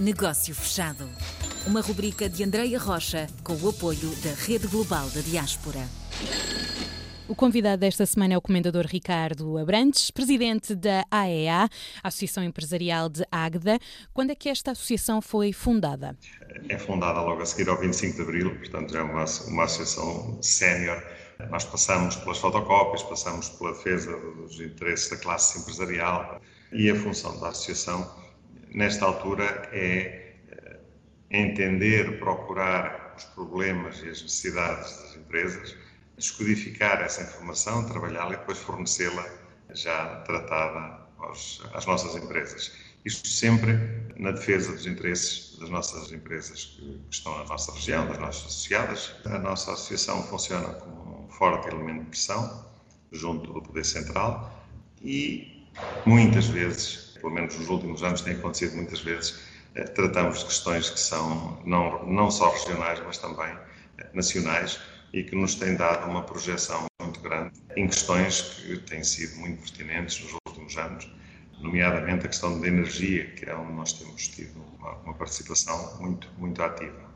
Negócio Fechado. Uma rubrica de Andreia Rocha com o apoio da Rede Global da Diaspora. O convidado desta semana é o Comendador Ricardo Abrantes, presidente da AEA, Associação Empresarial de Águeda. Quando é que esta associação foi fundada? É fundada logo a seguir ao 25 de Abril, portanto é uma, uma associação sénior. Nós passamos pelas fotocópias, passamos pela defesa dos interesses da classe empresarial e a função da associação, nesta altura, é eh, entender, procurar os problemas e as necessidades das empresas, descodificar essa informação, trabalhá-la e depois fornecê-la já tratada aos, às nossas empresas. Isto sempre na defesa dos interesses das nossas empresas que, que estão na nossa região, das nossas associadas. A nossa associação funciona como um forte elemento de pressão junto do Poder Central e muitas vezes, pelo menos nos últimos anos tem acontecido muitas vezes, eh, tratamos de questões que são não, não só regionais, mas também eh, nacionais e que nos têm dado uma projeção muito grande em questões que têm sido muito pertinentes nos últimos anos, nomeadamente a questão da energia, que é onde nós temos tido uma, uma participação muito, muito ativa.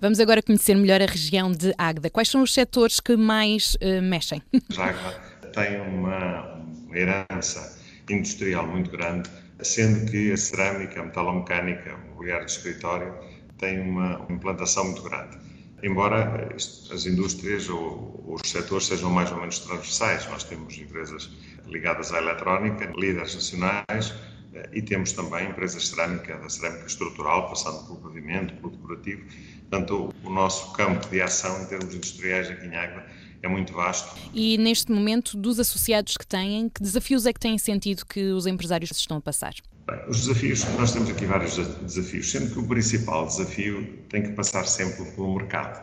Vamos agora conhecer melhor a região de Águeda. Quais são os setores que mais uh, mexem? Águeda tem uma, uma herança industrial muito grande, sendo que a cerâmica, a metalomecânica, o mobiliário de escritório tem uma implantação muito grande embora as indústrias ou os setores sejam mais ou menos transversais. Nós temos empresas ligadas à eletrónica, líderes nacionais, eh, e temos também empresas cerâmica, da cerâmica estrutural, passando pelo pavimento, pelo decorativo. Portanto, o nosso campo de ação em termos industriais aqui em Águeda é muito vasto. E neste momento, dos associados que têm, que desafios é que têm sentido que os empresários estão a passar? Bem, os desafios, nós temos aqui vários desafios, sendo que o principal desafio tem que passar sempre pelo mercado,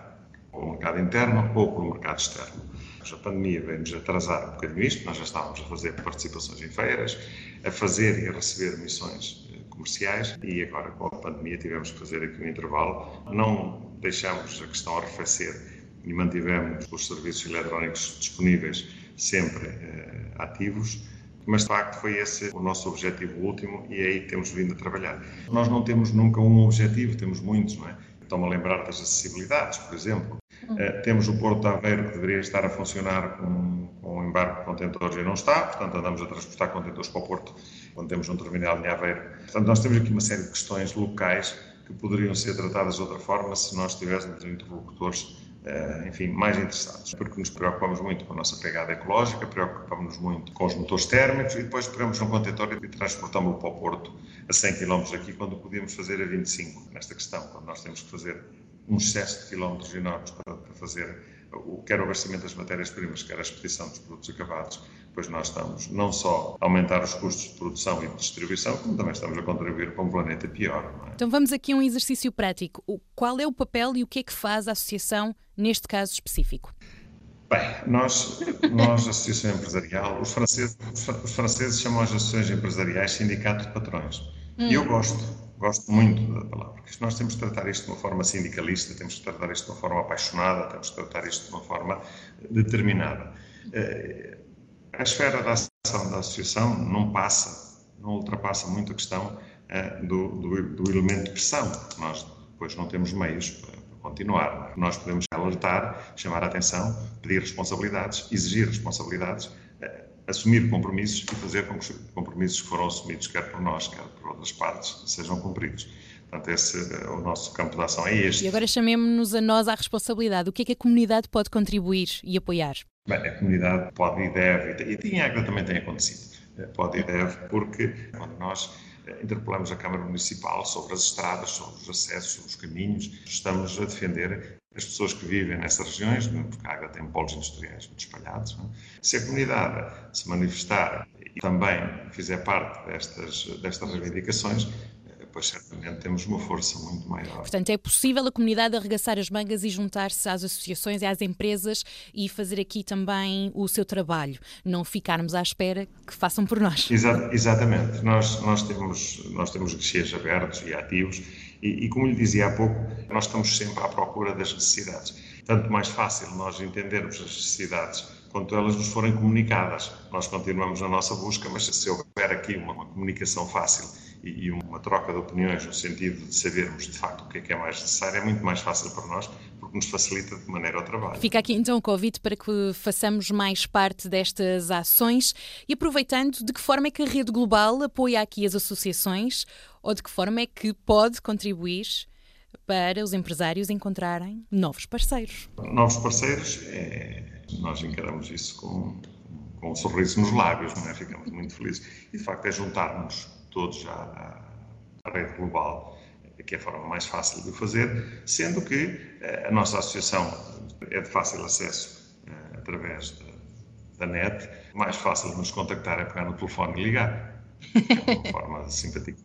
ou o mercado interno ou pelo mercado externo. A pandemia veio-nos atrasar um bocadinho isto, nós já estávamos a fazer participações em feiras, a fazer e a receber missões eh, comerciais e agora com a pandemia tivemos que fazer aqui um intervalo. Não deixamos a questão arrefecer e mantivemos os serviços eletrónicos disponíveis sempre eh, ativos mas de facto foi esse o nosso objetivo último e é aí temos vindo a trabalhar. Nós não temos nunca um objetivo, temos muitos, não é? Estou-me a lembrar das acessibilidades, por exemplo. Uh, temos o Porto de Aveiro que deveria estar a funcionar com, com o embarque de contentores e não está, portanto andamos a transportar contentores para o Porto quando temos um terminal em Aveiro. Portanto, nós temos aqui uma série de questões locais que poderiam ser tratadas de outra forma se nós tivéssemos interlocutores enfim, mais interessados, porque nos preocupamos muito com a nossa pegada ecológica, preocupamos-nos muito com os motores térmicos e depois pegamos um contentor e transportamos-lo para o Porto a 100 km aqui, quando podíamos fazer a 25 nesta questão, quando nós temos que fazer um excesso de quilómetros enormes para, para fazer o, quer o abastecimento das matérias-primas, quer a expedição dos produtos acabados, pois nós estamos não só a aumentar os custos de produção e de distribuição, como também estamos a contribuir para um planeta pior. É? Então vamos aqui a um exercício prático. Qual é o papel e o que é que faz a associação neste caso específico? Bem, nós, nós Associação Empresarial, os franceses, os franceses chamam as associações empresariais sindicato de patrões. Hum. E eu gosto, gosto muito da palavra, porque nós temos de tratar isto de uma forma sindicalista, temos de tratar isto de uma forma apaixonada, temos de tratar isto de uma forma determinada. A esfera da ação da associação não passa, não ultrapassa muito a questão eh, do, do, do elemento de pressão. Nós depois não temos meios para continuar. Nós podemos alertar, chamar a atenção, pedir responsabilidades, exigir responsabilidades, eh, assumir compromissos e fazer com que os compromissos que foram assumidos, quer por nós, quer por outras partes, sejam cumpridos. Portanto, esse, eh, o nosso campo de ação é este. E agora chamemos-nos a nós à responsabilidade. O que é que a comunidade pode contribuir e apoiar? Bem, a comunidade pode e deve, e em Águeda também tem acontecido, eh, pode e deve, porque quando nós eh, interpelamos a Câmara Municipal sobre as estradas, sobre os acessos, sobre os caminhos, estamos a defender as pessoas que vivem nessas regiões, porque a Águeda tem polos industriais muito espalhados. Não? É? Se a comunidade se manifestar e também fizer parte destas, destas reivindicações, certamente temos uma força muito maior. Portanto, é possível a comunidade arregaçar as mangas e juntar-se às associações e às empresas e fazer aqui também o seu trabalho, não ficarmos à espera que façam por nós. Exa exatamente. Nós, nós temos, nós temos guichês abertos e ativos e, e, como lhe dizia há pouco, nós estamos sempre à procura das necessidades. Tanto mais fácil nós entendermos as necessidades quanto elas nos forem comunicadas. Nós continuamos na nossa busca, mas se houver aqui uma, uma comunicação fácil e uma troca de opiniões no sentido de sabermos de facto o que é que é mais necessário é muito mais fácil para nós porque nos facilita de maneira o trabalho. Fica aqui então o convite para que façamos mais parte destas ações e aproveitando de que forma é que a Rede Global apoia aqui as associações ou de que forma é que pode contribuir para os empresários encontrarem novos parceiros. Novos parceiros, é, nós encaramos isso com, com um sorriso nos lábios, não é? Ficamos muito felizes. E de facto é juntarmos todos à, à rede global, que é a forma mais fácil de o fazer, sendo que eh, a nossa associação é de fácil acesso eh, através de, da net, mais fácil de nos contactar é pegar no telefone e ligar. É uma forma simpática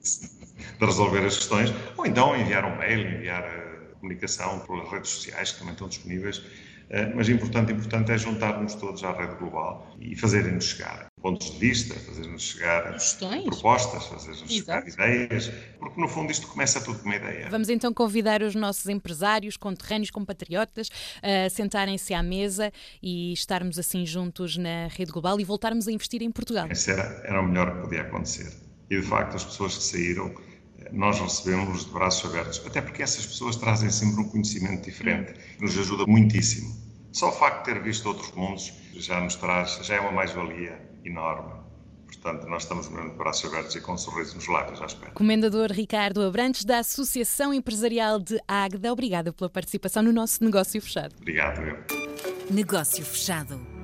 de resolver as questões, ou então enviar um mail, enviar a comunicação pelas redes sociais que também estão disponíveis. eh, mas importante, importante é juntarmos todos à rede global e fazerem-nos chegar pontos de vista, fazerem-nos chegar Questões. propostas, fazerem-nos chegar ideias, porque no fundo isto começa tudo com uma ideia. Vamos então convidar os nossos empresários, conterrâneos, compatriotas a sentarem-se à mesa e estarmos assim juntos na rede global e voltarmos a investir em Portugal. Esse era, era o melhor que podia acontecer. E de facto as pessoas que saíram nós recebemos de braços abertos, até porque essas pessoas trazem sempre um conhecimento diferente, nos ajuda muitíssimo. Só o facto de ter visto outros mundos já nos traz, já é uma mais-valia enorme. Portanto, nós estamos mesmo de braços abertos e com um sorriso nos lábios à espera. Comendador Ricardo Abrantes, da Associação Empresarial de Águeda, obrigada pela participação no nosso Negócio Fechado. Obrigado, eu. Negócio Fechado.